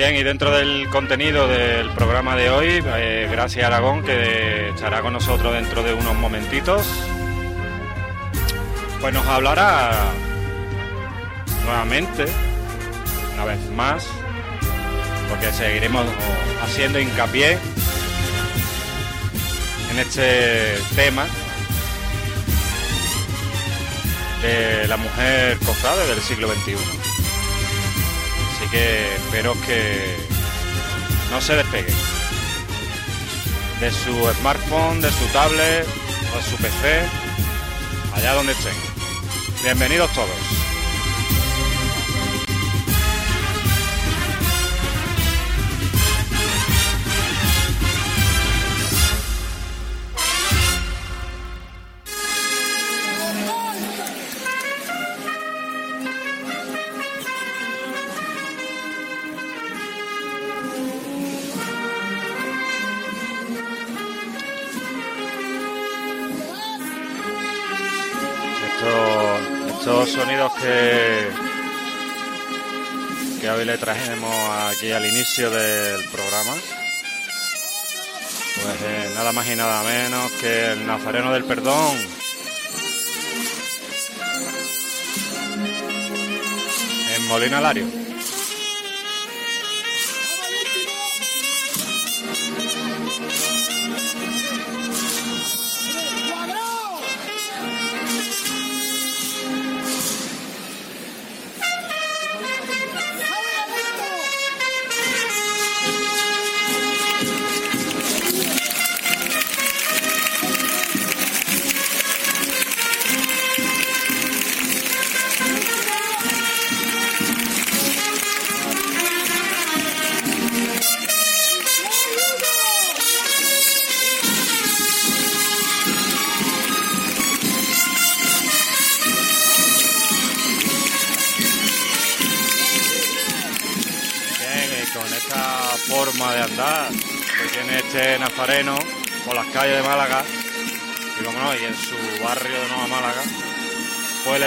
Bien, y dentro del contenido del programa de hoy, eh, gracias Aragón, que estará con nosotros dentro de unos momentitos, pues nos hablará nuevamente, una vez más, porque seguiremos haciendo hincapié en este tema de la mujer cofrade del siglo XXI. Que espero que no se despegue de su smartphone, de su tablet o su PC, allá donde estén. Bienvenidos todos. Que, que hoy le trajimos aquí al inicio del programa. Pues eh, nada más y nada menos que el Nazareno del Perdón. En Molina Lario.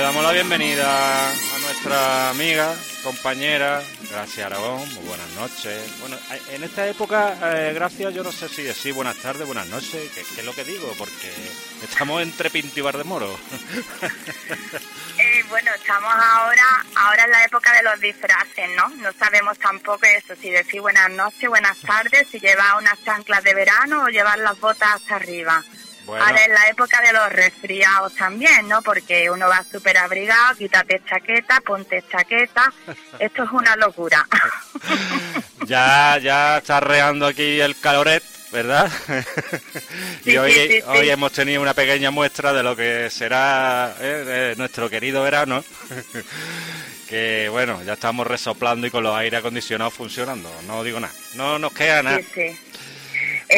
Damos la bienvenida a nuestra amiga, compañera, Gracias Aragón, muy buenas noches. Bueno, en esta época, eh, gracias, yo no sé si decir buenas tardes, buenas noches, ¿qué, es lo que digo? Porque estamos entre Pinto y Bar de Moro. Eh, bueno, estamos ahora, ahora en la época de los disfraces, ¿no? No sabemos tampoco eso, si decir buenas noches, buenas tardes, si llevar unas chanclas de verano o llevar las botas hasta arriba. Ahora es la época de los resfriados también, ¿no? Porque uno va súper abrigado, quítate chaqueta, ponte chaqueta. Esto es una locura. ya, ya está reando aquí el caloret, ¿verdad? y hoy, hoy hemos tenido una pequeña muestra de lo que será eh, nuestro querido verano. que bueno, ya estamos resoplando y con los aire acondicionados funcionando. No digo nada. No nos queda nada.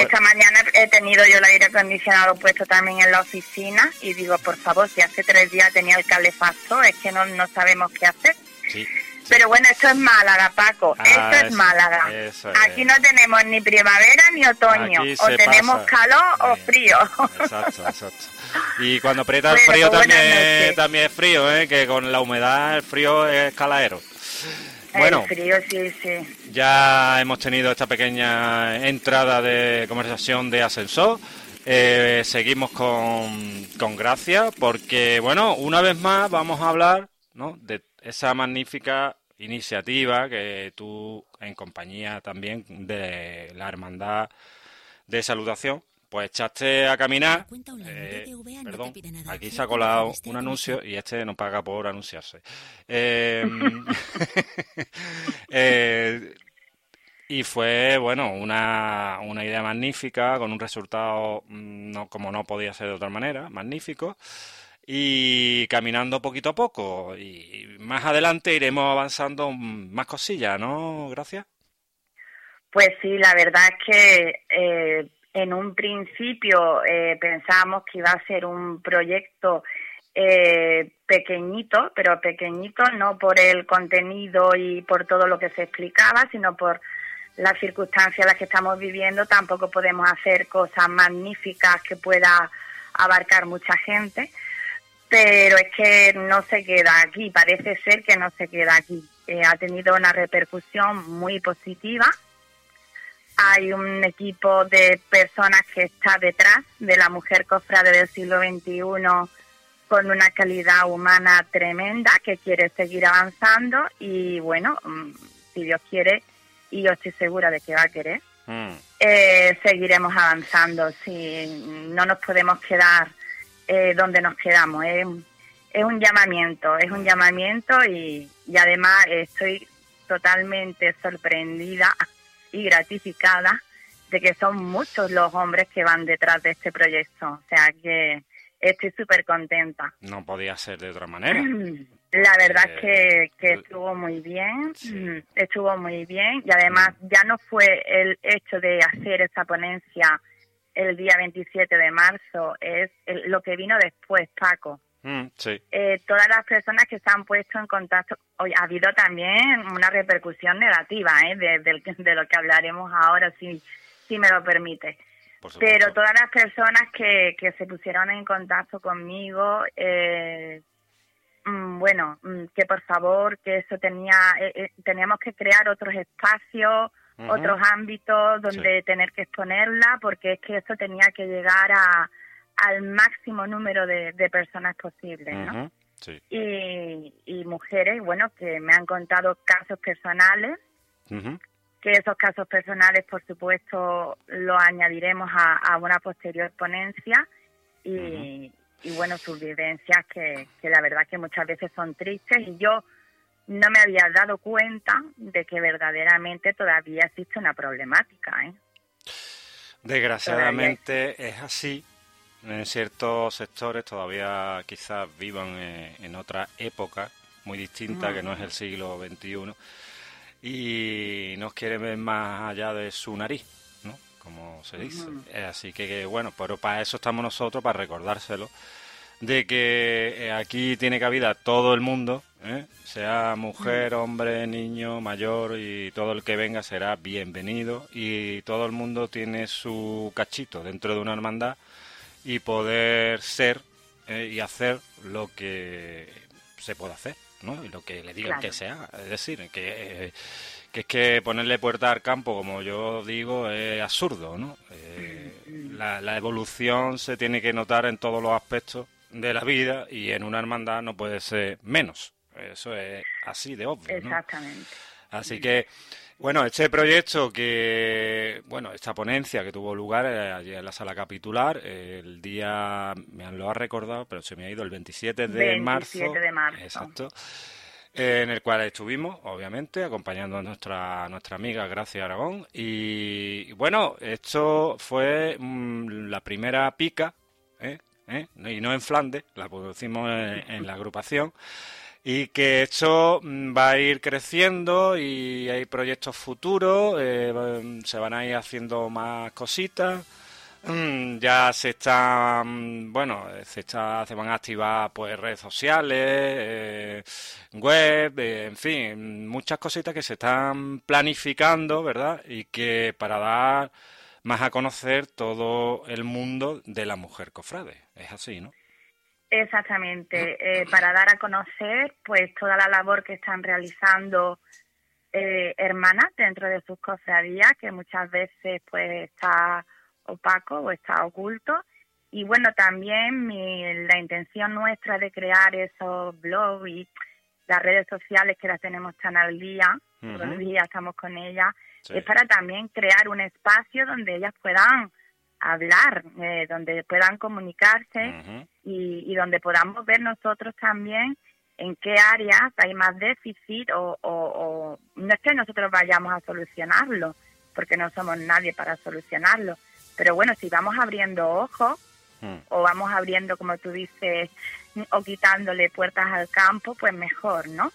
Esta mañana he tenido yo el aire acondicionado puesto también en la oficina y digo, por favor, si hace tres días tenía el calefactor, es que no, no sabemos qué hacer. Pero bueno, esto es Málaga, Paco. Ah, esto es Málaga. Aquí no tenemos ni primavera ni otoño. O tenemos calor o frío. Exacto, exacto. Y cuando aprieta el frío también, también es frío, ¿eh? que con la humedad el frío es caladero. Bueno, ya hemos tenido esta pequeña entrada de conversación de ascensor. Eh, seguimos con, con gracia porque, bueno, una vez más vamos a hablar ¿no? de esa magnífica iniciativa que tú, en compañía también de la Hermandad de Salutación, pues echaste a caminar. Eh, perdón, aquí se ha colado un anuncio y este no paga por anunciarse. Em, eh, y fue, bueno, una, una, idea magnífica, con un resultado, mm, no, como no podía ser de otra manera, magnífico. Y caminando poquito a poco. Y más adelante iremos avanzando más cosillas, ¿no? Gracias. Pues sí, la verdad es que eh, en un principio eh, pensábamos que iba a ser un proyecto eh, pequeñito, pero pequeñito no por el contenido y por todo lo que se explicaba, sino por las circunstancias en las que estamos viviendo. Tampoco podemos hacer cosas magníficas que pueda abarcar mucha gente, pero es que no se queda aquí, parece ser que no se queda aquí. eh, ha tenido una repercusión muy positiva. Hay un equipo de personas que está detrás de la mujer cofrade del siglo XXI con una calidad humana tremenda que quiere seguir avanzando y bueno, mm, si Dios quiere, y yo estoy segura de que va a querer, mm. eh, seguiremos avanzando. Si no nos podemos quedar eh, donde nos quedamos. Es, es un llamamiento, es un llamamiento y, y además estoy totalmente sorprendida y gratificada de que son muchos los hombres que van detrás de este proyecto. O sea que estoy súper contenta. No podía ser de otra manera. La verdad es que, que estuvo muy bien, estuvo muy bien y además mm. ya no fue el hecho de hacer esa ponencia el día 27 de marzo, es lo que vino después, Paco. Mm, eh, todas las personas que se han puesto en contacto, hoy ha habido también una repercusión negativa ¿eh? de, de, lo que hablaremos ahora, si, si me lo permite. Pero todas las personas que, que se pusieron en contacto conmigo, eh, mm, bueno, mm, que por favor, que eso tenía, eh, eh, teníamos que crear otros espacios, otros ámbitos donde tener que exponerla, porque es que eso tenía que llegar a, al máximo número de, personas posibles, ¿no? y, y mujeres, bueno, que me han contado casos personales, que esos casos personales, por supuesto, los añadiremos a, una posterior ponencia y, bueno, sus vivencias que, que la verdad que muchas veces son tristes y yo no me había dado cuenta de que verdaderamente todavía existe una problemática. ¿eh? Desgraciadamente es así. En ciertos sectores todavía quizás vivan en, otra época muy distinta que no es el siglo XXI y nos quiere ver más allá de su nariz, ¿no? Como se dice. Eh, así que, bueno, pero para eso estamos nosotros, para recordárselo, de que eh, aquí tiene cabida todo el mundo, ¿eh? sea mujer, hombre, niño, mayor y todo el que venga será bienvenido y todo el mundo tiene su cachito dentro de una hermandad y poder ser y hacer lo que se puede hacer. ¿no? Y lo que le digan que sea. Es decir, que, que, es que ponerle puerta al campo, como yo digo, es absurdo, ¿no? Eh, la, la evolución se tiene que notar en todos los aspectos de la vida y en una hermandad no puede ser menos. Eso es así de obvio. Exactamente. Así que bueno, este proyecto que, bueno, esta ponencia que tuvo lugar eh, allí en la sala capitular, el día, me lo ha recordado, pero se me ha ido el 27 de marzo. 27 de marzo. Exacto. En el cual estuvimos, obviamente, acompañando a nuestra, nuestra amiga Gracia Aragón. Y, bueno, esto fue mm, la primera pica, ¿eh? ¿Eh? y no en Flandes, la producimos en la agrupación y que esto mm, va a ir creciendo y hay proyectos futuros, eh, se van a ir haciendo más cositas. Mm, ya se están, bueno, se está, se van a activar pues redes sociales, eh, web, eh, en fin, muchas cositas que se están planificando, ¿verdad? Y que para dar más a conocer todo el mundo de la mujer cofrade. Es así, ¿no? Exactamente, eh, para dar a conocer pues toda la labor que están realizando eh, hermanas dentro de sus cofradías, que muchas veces pues está opaco o está oculto. Y bueno, también la intención nuestra de crear esos blogs y las redes sociales que las tenemos tan al día, todos los días estamos con ellas, es para también crear un espacio donde ellas puedan hablar, eh, donde puedan comunicarse y, donde podamos ver nosotros también en qué áreas hay más déficit o, no es que nosotros vayamos a solucionarlo, porque no somos nadie para solucionarlo, pero bueno, si vamos abriendo ojos mm. o vamos abriendo, como tú dices, o quitándole puertas al campo, pues mejor, ¿no?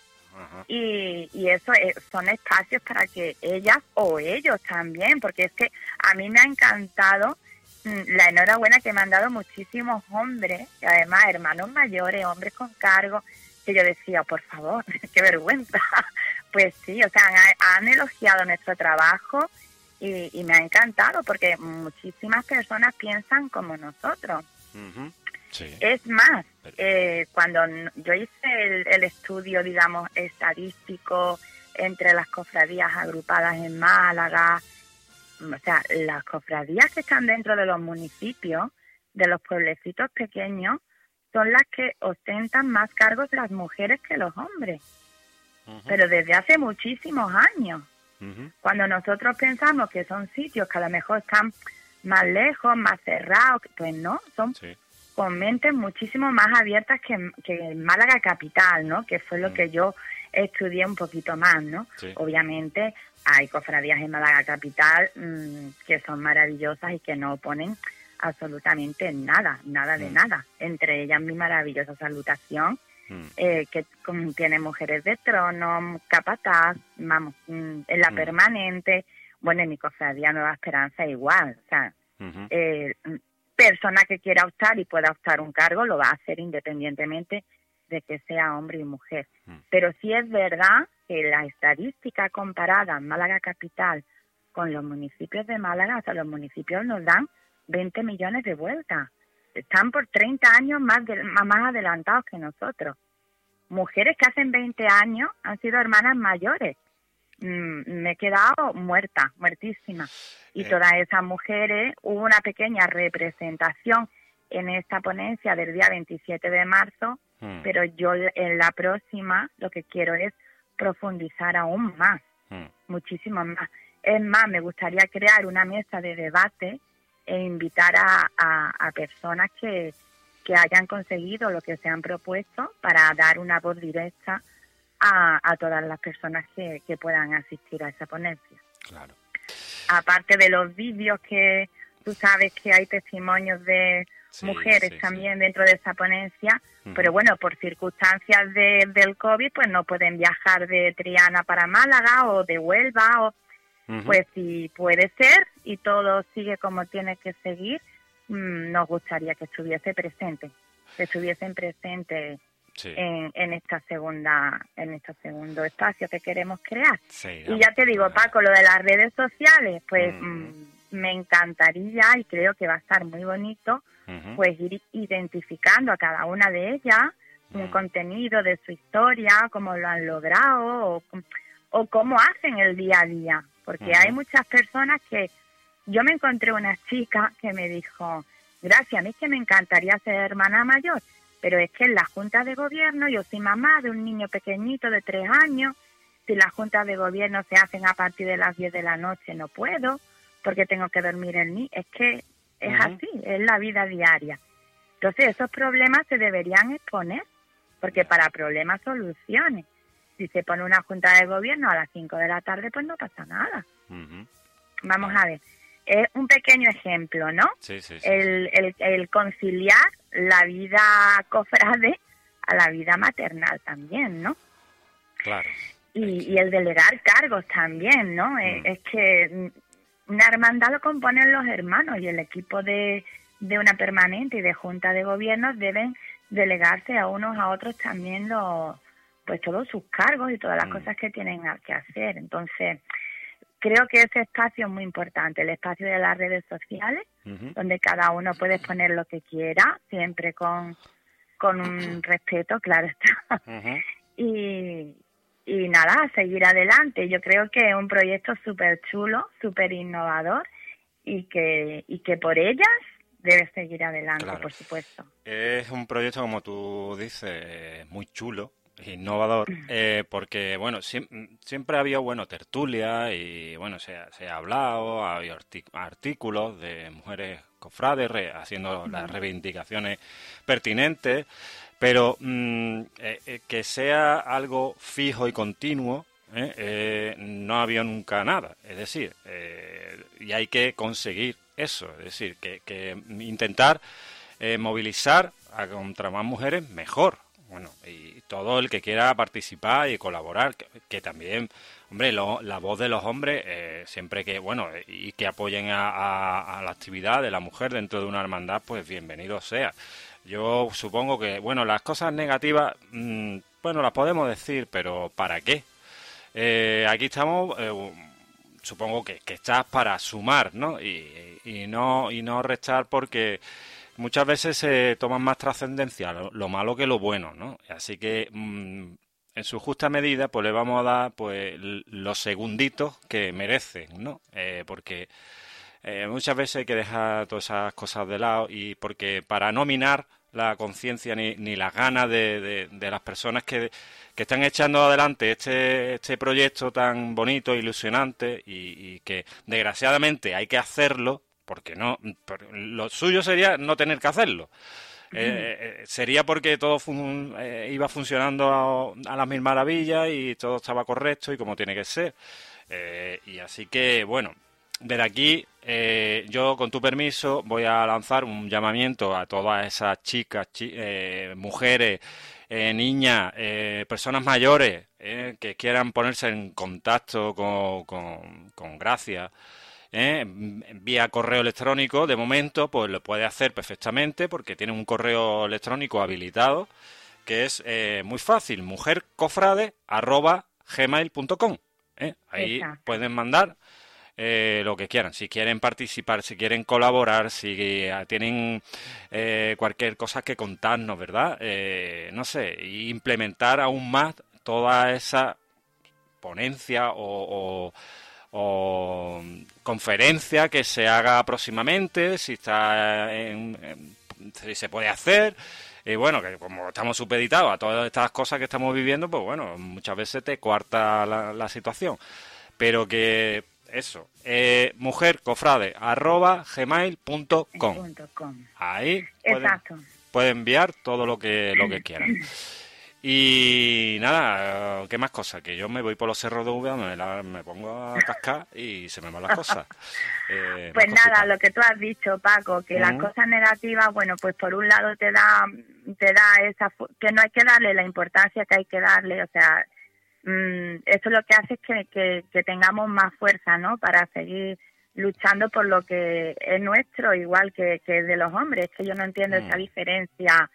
Y, y eso son espacios para que ellas o ellos también, porque es que a mí me ha encantado la enhorabuena que me han dado muchísimos hombres, y además hermanos mayores, hombres con cargo, que yo decía, por favor, qué vergüenza. Pues sí, o sea, han, elogiado nuestro trabajo y, me ha encantado porque muchísimas personas piensan como nosotros. Es más, Eh, cuando yo hice el, estudio, digamos, estadístico entre las cofradías agrupadas en Málaga, o sea, las cofradías que están dentro de los municipios, de los pueblecitos pequeños, son las que ostentan más cargos las mujeres que los hombres. Pero desde hace muchísimos años. Cuando nosotros pensamos que son sitios que a lo mejor están más lejos, más cerrados, pues no, son con mentes muchísimo más abiertas que, que Málaga Capital, ¿no? Que fue lo mm. que yo estudié un poquito más, ¿no? Obviamente hay cofradías en Málaga Capital mm, que son maravillosas y que no ponen absolutamente nada, nada de mm. nada. Entre ellas mi maravillosa salutación, eh, que tiene mujeres de trono, capataz, vamos, en la permanente, bueno, en mi cofradía Nueva Esperanza igual, o sea, eh, persona que quiera optar y pueda optar un cargo lo va a hacer independientemente de que sea hombre y mujer. Mm. Pero sí es verdad que la estadística comparada en Málaga Capital con los municipios de Málaga, o sea, los municipios nos dan 20 millones de vueltas. Están por 30 años más, más adelantados que nosotros. Mujeres que hacen 20 años han sido hermanas mayores Mm, me he quedado muerta, muertísima. Y eh. todas esas mujeres, hubo una pequeña representación en esta ponencia del día 27 de marzo, hmm. pero yo en la próxima lo que quiero es profundizar aún más, hmm. muchísimo más. Es más, me gustaría crear una mesa de debate e invitar a, a personas que, que hayan conseguido lo que se han propuesto para dar una voz directa a, todas las personas que, puedan asistir a esa ponencia. Claro. Aparte de los vídeos que tú sabes que hay testimonios de mujeres también dentro de esa ponencia, pero bueno, por circunstancias de, del COVID, pues no pueden viajar de Triana para Málaga o de Huelva, o, pues si puede ser y todo sigue como tiene que seguir, mm, nos gustaría que estuviese presente, que estuviesen presentes en, esta segunda en este segundo espacio que queremos crear. y ya te digo, Paco, lo de las redes sociales, pues mm. Mm, me encantaría y creo que va a estar muy bonito, pues ir identificando a cada una de ellas un mm. contenido de su historia, cómo lo han logrado o, o cómo hacen el día a día, porque hay muchas personas que yo me encontré una chica que me dijo, gracias, a mí que me encantaría ser hermana mayor, pero es que en la Junta de Gobierno, yo soy mamá de un niño pequeñito de tres años, si las juntas de gobierno se hacen a partir de las 10 de la noche no puedo, porque tengo que dormir el niño. Es que es así, es la vida diaria. Entonces esos problemas se deberían exponer, porque para problemas soluciones. Si se pone una junta de gobierno a las 5 de la tarde, pues no pasa nada. Vamos a ver es un pequeño ejemplo, ¿no? Sí, sí, sí, el, el, conciliar la vida cofrade a la vida maternal también, ¿no? Claro. Y, y el delegar cargos también, ¿no? Mm. Es, que una hermandad lo componen los hermanos y el equipo de, de una permanente y de junta de gobierno deben delegarse a unos a otros también los pues todos sus cargos y todas las mm. cosas que tienen que hacer. Entonces, creo que ese espacio es muy importante, el espacio de las redes sociales, donde cada uno puede poner lo que quiera, siempre con, con un respeto, claro está. y, y nada, seguir adelante. Yo creo que es un proyecto súper chulo, súper innovador y que, y que por ellas debe seguir adelante, por supuesto. Es un proyecto, como tú dices, muy chulo, innovador, eh, porque, bueno, siempre ha habido, bueno, tertulia y, bueno, se, se ha hablado, ha habido artículos de mujeres cofrades haciendo las reivindicaciones pertinentes, pero mm, eh, eh, que sea algo fijo y continuo, no ha habido nunca nada. Es decir, y hay que conseguir eso, es decir, que, que intentar movilizar a contra más mujeres mejor, bueno, y todo el que quiera participar y colaborar, que, también, hombre, la voz de los hombres, eh, siempre que, bueno, y que apoyen a, la actividad de la mujer dentro de una hermandad, pues bienvenido sea. Yo supongo que, bueno, las cosas negativas, mm, bueno, las podemos decir, pero ¿para qué? Eh, aquí estamos, eh, supongo que, estás para sumar, ¿no? Y, y, no y no restar porque muchas veces se toman más trascendencia lo, malo que lo bueno, ¿no? Así que mm, en su justa medida, pues le vamos a dar pues los segunditos que merecen, ¿no? Eh, porque eh, muchas veces hay que dejar todas esas cosas de lado y porque para no minar la conciencia ni, ni las ganas de, de, las personas que, que, están echando adelante este, este proyecto tan bonito, ilusionante y, y que desgraciadamente hay que hacerlo porque no lo suyo sería no tener que hacerlo eh, eh, sería porque todo eh, iba funcionando a, las mil maravillas y todo estaba correcto y como tiene que ser. y así que, bueno, desde aquí, yo con tu permiso voy a lanzar un llamamiento a todas esas chicas, mujeres, niñas, personas mayores que quieran ponerse en contacto con, con, con Gracia. ¿eh? vía correo electrónico, de momento, pues lo puede hacer perfectamente porque tiene un correo electrónico habilitado que es eh, muy fácil, mujercofrade.gmail.com. ¿eh? Ahí pueden mandar eh, lo que quieran. Si quieren participar, si quieren colaborar, si tienen cualquier cosa que contarnos, ¿verdad? no sé, implementar aún más toda esa ponencia o o conferencia que se haga próximamente, si está en, si se puede hacer. Y bueno, que como estamos supeditados a todas estas cosas que estamos viviendo, pues bueno, muchas veces te cuarta la, situación. Pero que eso, eh, mujercofrade arroba gmail.com. Ahí puede enviar todo lo que, lo que quieran. Y nada, ¿qué más cosas? Que yo me voy por los cerros de Úbeda, me, me pongo a cascar y se me van las cosas. Eh, pues nada, lo que tú has dicho, Paco, que las cosas negativas, bueno, pues por un lado te da, te da esa, que no hay que darle la importancia que hay que darle, o sea, mm, eso lo que hace es que, que, tengamos más fuerza, ¿no? Para seguir luchando por lo que es nuestro, igual que, que de los hombres, que yo no entiendo esa mm. diferencia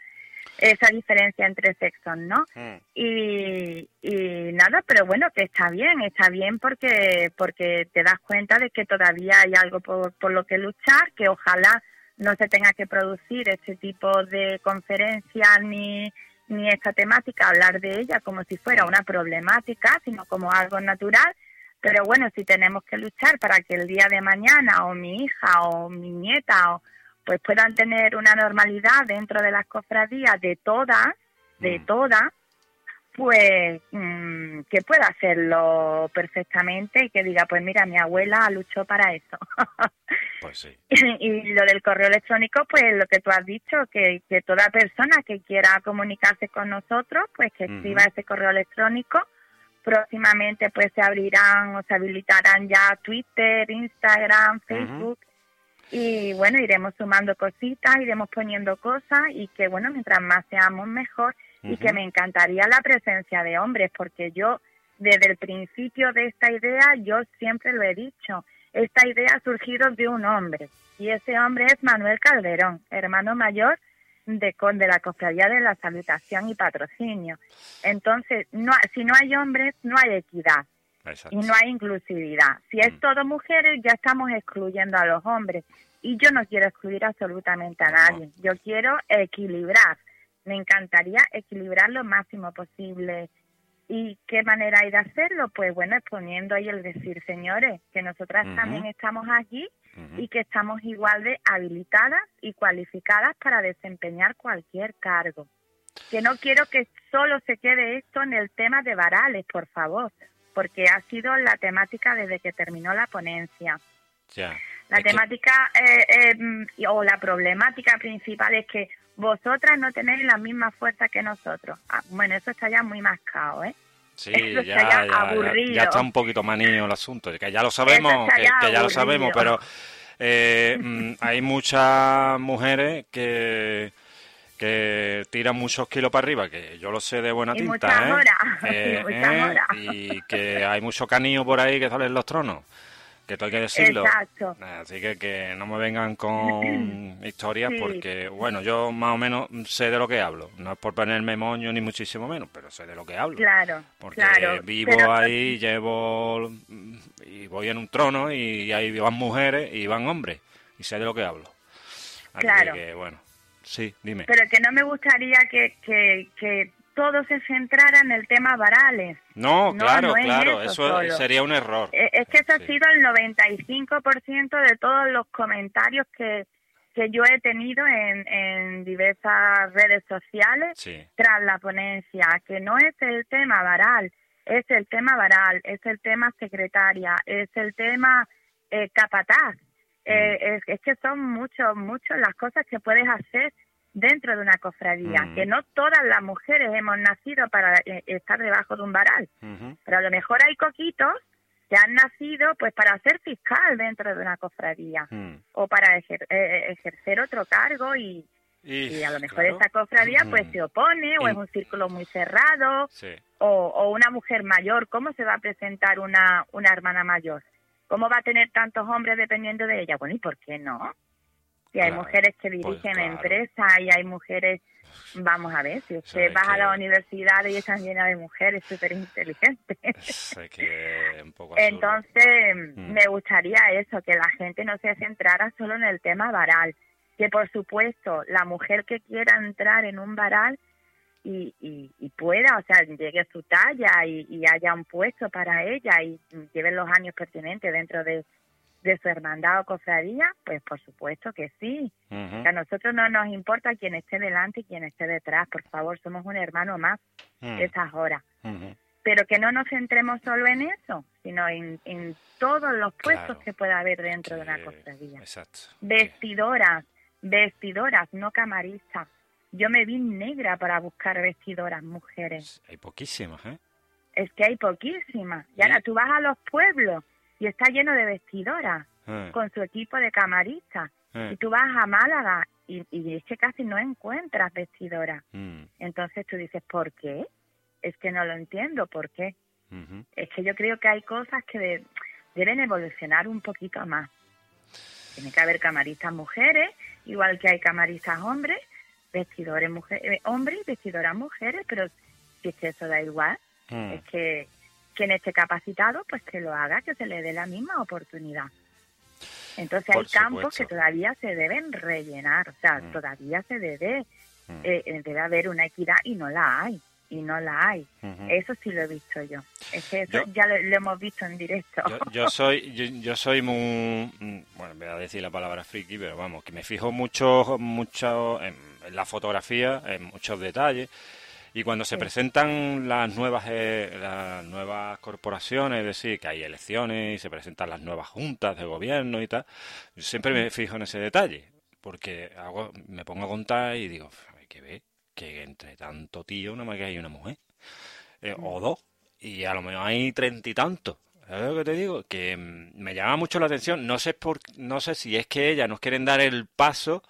esa diferencia entre sexos, ¿no? Mm. Y, y nada, pero bueno, que está bien, está bien porque porque te das cuenta de que todavía hay algo por, por lo que luchar, que ojalá no se tenga que producir este tipo de conferencias ni, ni esta temática, hablar de ella como si fuera una problemática, sino como algo natural. Pero bueno, si tenemos que luchar para que el día de mañana o mi hija o mi nieta o pues puedan tener una normalidad dentro de las cofradías de todas, de mm. todas, pues mm, que pueda hacerlo perfectamente y que diga, pues mira, mi abuela luchó para eso. pues sí. y, lo del correo electrónico, pues lo que tú has dicho, que, que toda persona que quiera comunicarse con nosotros, pues que escriba ese correo electrónico. Próximamente pues se abrirán o se habilitarán ya Twitter, Instagram, Facebook y bueno, iremos sumando cositas, iremos poniendo cosas y que bueno, mientras más seamos mejor y que me encantaría la presencia de hombres porque yo desde el principio de esta idea yo siempre lo he dicho, esta idea ha surgido de un hombre y ese hombre es Manuel Calderón, hermano mayor de, de la Cofradía de la Salutación y Patrocinio. Entonces, no, si no hay hombres, no hay equidad y no hay inclusividad. Si es mm. todo mujeres, ya estamos excluyendo a los hombres. Y yo no quiero excluir absolutamente a nadie. Yo quiero equilibrar. Me encantaría equilibrar lo máximo posible. ¿Y qué manera hay de hacerlo? Pues bueno, exponiendo ahí el decir, señores, que nosotras también estamos aquí y que estamos igual de habilitadas y cualificadas para desempeñar cualquier cargo. Que no quiero que solo se quede esto en el tema de varales, por favor porque ha sido la temática desde que terminó la ponencia. La temática eh, eh, o la problemática principal es que vosotras no tenéis la misma fuerza que nosotros. Ah, bueno, eso está ya muy mascado, ¿eh? Sí, ya, ya, ya, está un poquito manío el asunto, que ya lo sabemos, que, ya lo sabemos, pero eh, mm, hay muchas mujeres que que tira muchos kilos para arriba, que yo lo sé de buena tinta, ¿eh? Eh, ¿eh? y que hay mucho canillo por ahí que salen los tronos, que tengo que decirlo. Exacto. Así que que no me vengan con historias porque, bueno, yo más o menos sé de lo que hablo. No es por ponerme moño ni muchísimo menos, pero sé de lo que hablo. Claro, Porque vivo ahí, llevo y voy en un trono y ahí van mujeres y van hombres y sé de lo que hablo. Así claro. que, bueno Sí, dime. Pero que no me gustaría que, que, que todo se centrara en el tema varales. No, claro, claro, eso, sería un error. Eh, es que eso ha sido el 95% de todos los comentarios que, que yo he tenido en, en diversas redes sociales tras la ponencia, que no es el tema varal, es el tema varal, es el tema secretaria, es el tema eh, capataz. Eh, mm. es, que son muchos, muchos las cosas que puedes hacer dentro de una cofradía, que no todas las mujeres hemos nacido para eh, estar debajo de un varal, pero a lo mejor hay coquitos que han nacido pues para ser fiscal dentro de una cofradía o para ejercer otro cargo y, y, a lo mejor esa cofradía pues se opone o es un círculo muy cerrado o, o, una mujer mayor, ¿cómo se va a presentar una, una hermana mayor? ¿Cómo va a tener tantos hombres dependiendo de ella? Bueno, ¿y por qué no? Si hay mujeres que pues dirigen empresas y hay mujeres, vamos a ver, si usted va a la universidad y están llenas de mujeres súper inteligentes. Entonces, mm. me gustaría eso, que la gente no se centrara solo en el tema varal que por supuesto la mujer que quiera entrar en un varal y, y, pueda, o sea, llegue a su talla y, haya un puesto para ella y lleve los años pertinentes dentro de, su hermandad o cofradía, pues por supuesto que sí. A nosotros no nos importa quién esté delante y quién esté detrás, por favor, somos un hermano más mm. esas horas. Pero que no nos centremos solo en eso, sino en, en todos los puestos que pueda haber dentro de una cofradía. Exacto. Vestidoras, vestidoras, no camaristas. Yo me vi negra para buscar vestidoras mujeres. Hay poquísimas, ¿eh? Es que hay poquísimas. Y ahora tú vas a los pueblos y está lleno de vestidoras eh. con su equipo de camaristas. Eh. Y tú vas a Málaga y, y, es que casi no encuentras vestidoras. Mm. Entonces tú dices, ¿por qué? Es que no lo entiendo, ¿por qué? Es que yo creo que hay cosas que deben evolucionar un poquito más. Tiene que haber camaristas mujeres igual que hay camaristas hombres, vestidores mujeres, eh, hombres y vestidoras mujeres, pero si es que eso da igual, mm. es que quien esté capacitado, pues que lo haga, que se le dé la misma oportunidad. Entonces hay campos que todavía se deben rellenar, o sea, mm. todavía se debe, mm. eh, debe haber una equidad y no la hay y no la hay. Eso sí lo he visto yo. Es que eso ya lo, hemos visto en directo. Yo, soy yo, soy muy bueno, voy a decir la palabra friki, pero vamos, que me fijo mucho mucho en, la fotografía, en muchos detalles. Y cuando se presentan las nuevas eh, las nuevas corporaciones, es decir, que hay elecciones y se presentan las nuevas juntas de gobierno y tal, yo siempre me fijo en ese detalle, porque hago, me pongo a contar y digo, hay que ver que entre tanto tío no me que hay una mujer. Eh, o dos. Y a lo mejor hay treinta y tantos. ¿Sabes lo que te digo? Que mm, me llama mucho la atención. No sé, por, no sé si es que ellas nos quieren dar el paso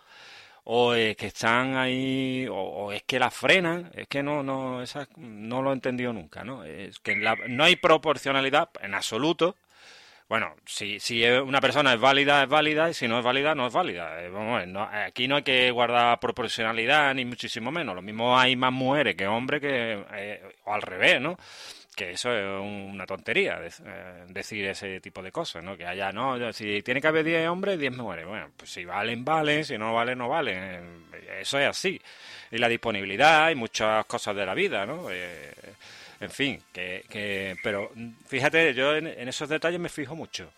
o es que están ahí o, es que la frenan. Es que no, no, esa, no lo he entendido nunca. ¿no? Es que no hay proporcionalidad en absoluto bueno, si, si una persona es válida, es válida, y si no es válida, no es válida. Eh, aquí no hay que guardar proporcionalidad, ni muchísimo menos. Lo mismo hay más mujeres que hombres, que, eh, o al revés, ¿no? Que eso es una tontería, eh, decir ese tipo de cosas, ¿no? Que haya, no, si tiene que haber 10 hombres, 10 mujeres. Bueno, pues si valen, valen, si no valen, no valen. Eso es así. Y la disponibilidad y muchas cosas de la vida, ¿no? en fin, que, que pero fíjate, yo en, esos detalles me fijo mucho.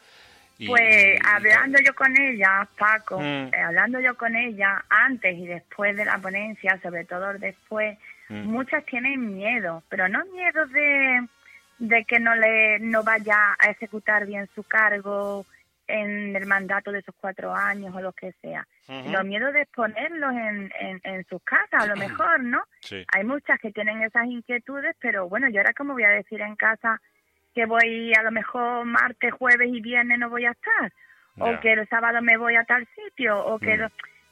pues hablando yo con ella, Paco, mm. eh, hablando yo con ella antes y después de la ponencia, sobre todo después, mm. muchas tienen miedo, pero no miedo de, de que no le no vaya a ejecutar bien su cargo en el mandato de esos cuatro años o lo que sea. Los miedos de exponerlos en, en, sus casas, a lo mejor, ¿no? Hay muchas que tienen esas inquietudes, pero bueno, yo ahora como voy a decir en casa que voy a lo mejor martes, jueves y viernes no voy a estar, o que el sábado me voy a tal sitio, o que... Mm.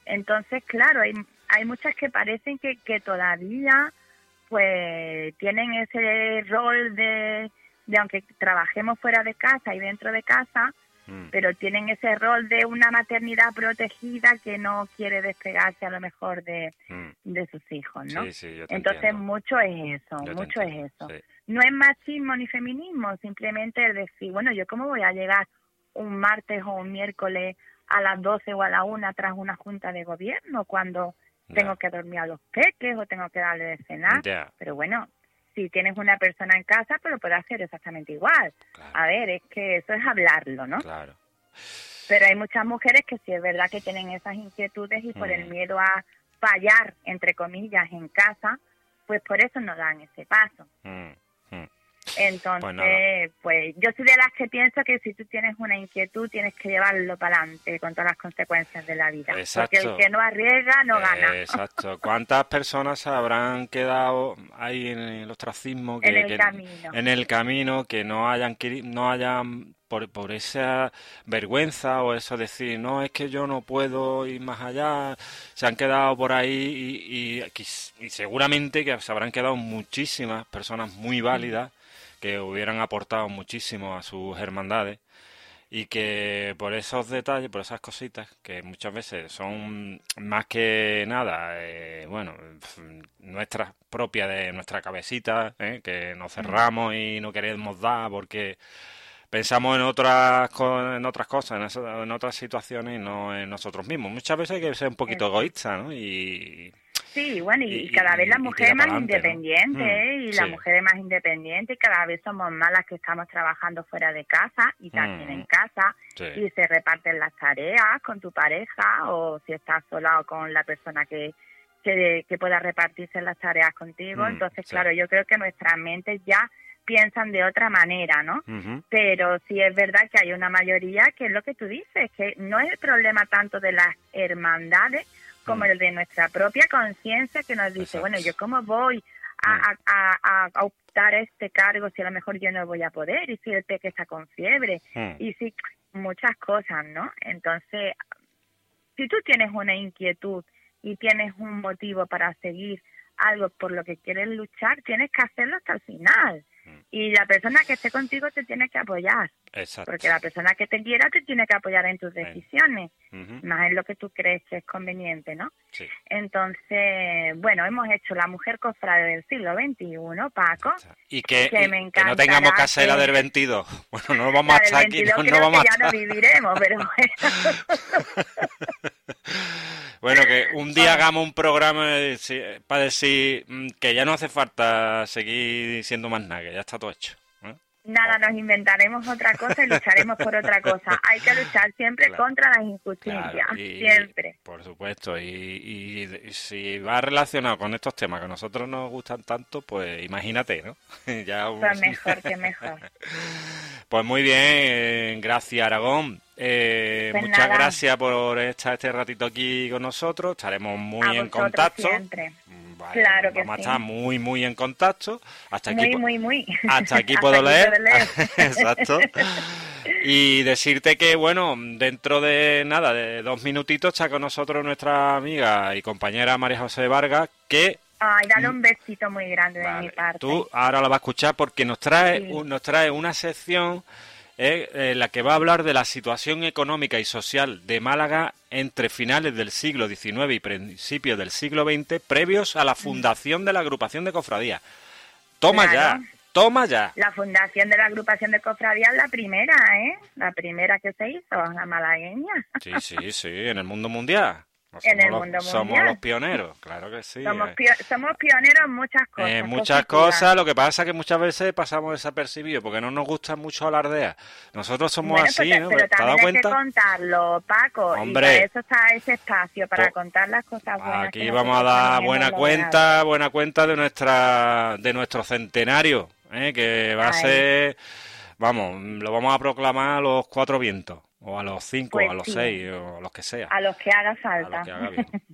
Entonces, claro, hay, hay muchas que parecen que, que todavía pues tienen ese rol de, de aunque trabajemos fuera de casa y dentro de casa, Mm. pero tienen ese rol de una maternidad protegida que no quiere despegarse a lo mejor de, mm. sus hijos, ¿no? Entonces mucho es eso, mucho es eso. No es machismo ni feminismo, simplemente el decir, bueno, yo cómo voy a llegar un martes o un miércoles a las 12 o a la 1 tras una junta de gobierno cuando tengo que dormir a los peques o tengo que darle de cenar. Pero bueno, si tienes una persona en casa, pues lo puedes hacer exactamente igual. A ver, es que eso es hablarlo, ¿no? Claro. Pero hay muchas mujeres que sí es verdad que tienen esas inquietudes y por el mm. miedo a fallar, entre comillas, en casa, pues por eso no dan ese paso. Mm, mm. Entonces, pues, pues, yo soy de las que pienso que si tú tienes una inquietud tienes que llevarlo para adelante con todas las consecuencias de la vida. Porque el que no arriesga no gana. Exacto. ¿Cuántas personas habrán quedado ahí en el ostracismo? Que, en el camino. En el camino, que no hayan, no hayan por, por esa vergüenza o eso decir, no, es que yo no puedo ir más allá, se han quedado por ahí y, y, y seguramente que se habrán quedado muchísimas personas muy válidas que hubieran aportado muchísimo a sus hermandades y que por esos detalles, por esas cositas, que muchas veces son más que nada, eh, bueno, nuestras propias de nuestra cabecita, eh, que nos cerramos y no queremos dar porque pensamos en otras en otras cosas, en, otras situaciones y no en nosotros mismos. Muchas veces hay que ser un poquito egoísta, ¿no? Y, Sí, bueno, y, cada vez la mujer es más independiente, mm, ¿eh? y la mujer es más independiente, y cada vez somos más las que estamos trabajando fuera de casa y también en mm, casa, y se reparten las tareas con tu pareja, o si estás sola o con la persona que, que, pueda repartirse las tareas contigo. Mm, Entonces, claro, yo creo que nuestras mentes ya piensan de otra manera, ¿no? Pero sí es verdad que hay una mayoría que es lo que tú dices, que no es el problema tanto de las hermandades, como mm. el de nuestra propia conciencia que nos dice, bueno, yo cómo voy mm. a, optar a este cargo si a lo mejor yo no voy a poder y si el peque está con fiebre mm. y si muchas cosas, ¿no? Entonces, si tú tienes una inquietud y tienes un motivo para seguir algo por lo que quieres luchar, tienes que hacerlo hasta el final. Y la persona que esté contigo te tiene que apoyar. Porque la persona que te quiera te tiene que apoyar en tus decisiones, más en lo que tú crees que es conveniente, ¿no? Entonces, bueno, hemos hecho la mujer cofrade del siglo XXI, Paco. Y que, no tengamos hacer la del 22. Bueno, no vamos a estar aquí, no, vamos que ya no viviremos, pero bueno. Bueno, que un día hagamos un programa para decir mm, que ya no hace falta seguir siendo más nada, que ya está todo hecho. ¿eh? Nada, nos inventaremos otra cosa y lucharemos por otra cosa. Hay que luchar siempre contra las injusticias, siempre. Por supuesto, y, si va relacionado con estos temas que a nosotros nos gustan tanto, pues imagínate, ¿no? ya Pues mejor que mejor. pues muy bien, gracias Aragón. Eh, pues muchas gracias por estar este ratito aquí con nosotros. Estaremos muy en contacto. Mm, claro que vamos a estar muy, muy en contacto. Hasta muy, aquí, muy, muy. Hasta aquí puedo leer. Exacto. Y decirte que, bueno, dentro de nada, de dos minutitos, está con nosotros nuestra amiga y compañera María José Vargas, que Ay, dale un besito muy grande de mi parte. Tú ahora lo vas a escuchar porque nos trae, nos trae una sección eh, la que va a hablar de la situación económica y social de Málaga entre finales del siglo XIX y principios del siglo XX, previos a la fundación de la agrupación de cofradías. Toma ya, toma ya. La fundación de la agrupación de cofradías la primera, ¿eh? La primera que se hizo, la malagueña. Sí, sí, sí, en el mundo mundial en el mundo mundial. Somos los pioneros, claro que sí. Somos, eh. pioneros en muchas cosas. En muchas cosas, lo que pasa es que muchas veces pasamos desapercibidos porque no nos gusta mucho alardear. Nosotros somos así, ¿no? Pero también hay que contarlo, Paco. Hombre. Y eso está ese espacio, para contar las cosas buenas. Aquí vamos a dar buena cuenta, buena cuenta de nuestra de nuestro centenario, ¿eh? que va a ser, vamos, lo vamos a proclamar a los cuatro vientos. O a los cinco, o a pues los seis, o a los que sea. A los que haga falta.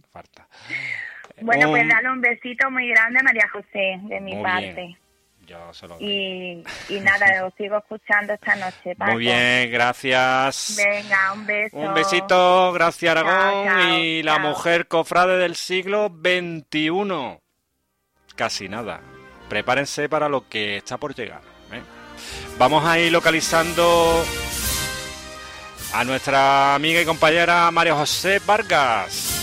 falta. bueno, pues dale un besito muy grande María José, de mi parte. Yo se y, y nada, os sigo escuchando esta noche. Muy bien, gracias. Venga, un beso. Un besito, gracias Aragón. y la mujer cofrade del siglo XXI. Casi nada. Prepárense para lo que está por llegar. ¿eh? Vamos a ir localizando a nuestra amiga y compañera María José Vargas.